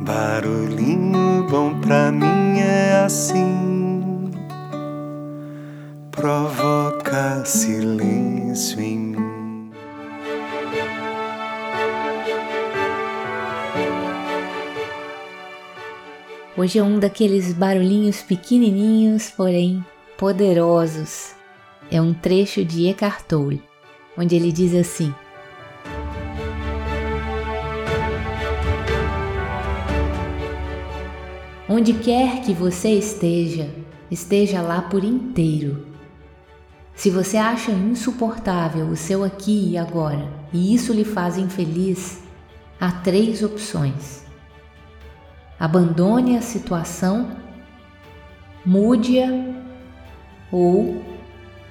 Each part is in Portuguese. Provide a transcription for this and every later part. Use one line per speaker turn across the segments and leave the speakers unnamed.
Barulhinho bom pra mim é assim, provoca silêncio em mim.
Hoje é um daqueles barulhinhos pequenininhos, porém poderosos. É um trecho de Eckhart Tolle, onde ele diz assim: Onde quer que você esteja, esteja lá por inteiro. Se você acha insuportável o seu aqui e agora e isso lhe faz infeliz, há três opções. Abandone a situação, mude-a ou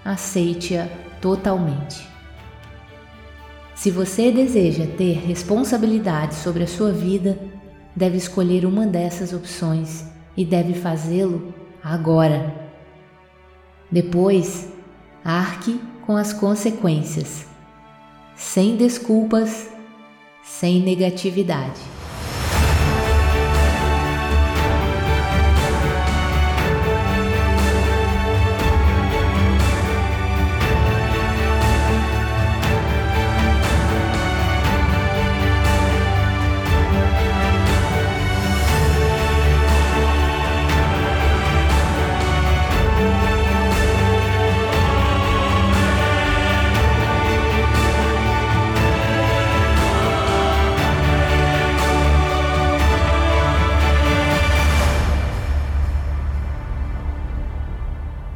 aceite-a totalmente. Se você deseja ter responsabilidade sobre a sua vida, deve escolher uma dessas opções e deve fazê-lo agora. Depois, arque com as consequências, sem desculpas, sem negatividade.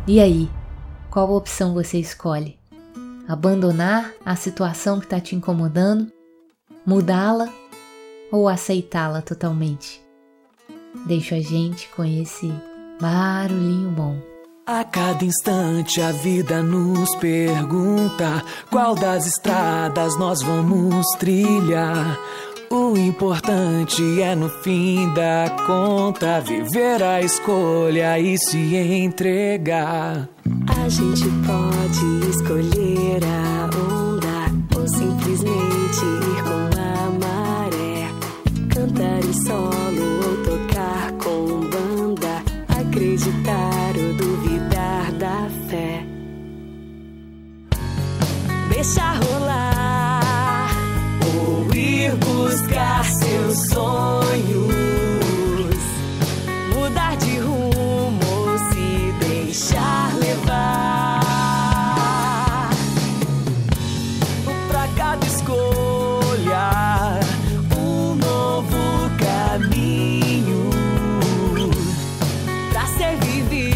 E aí, qual opção você escolhe? Abandonar a situação que está te incomodando, mudá-la ou aceitá-la totalmente? Deixa a gente com esse barulhinho bom.
A cada instante a vida nos pergunta qual das estradas nós vamos trilhar. O importante é no fim da conta viver a escolha e se entregar.
A gente pode escolher a onda ou simplesmente ir com a maré, cantar em solo ou tocar com banda, acreditar ou duvidar da fé. Deixa rolar ir buscar seus sonhos, mudar de rumo ou se deixar levar. Pra cada escolha, um novo caminho pra ser vivido.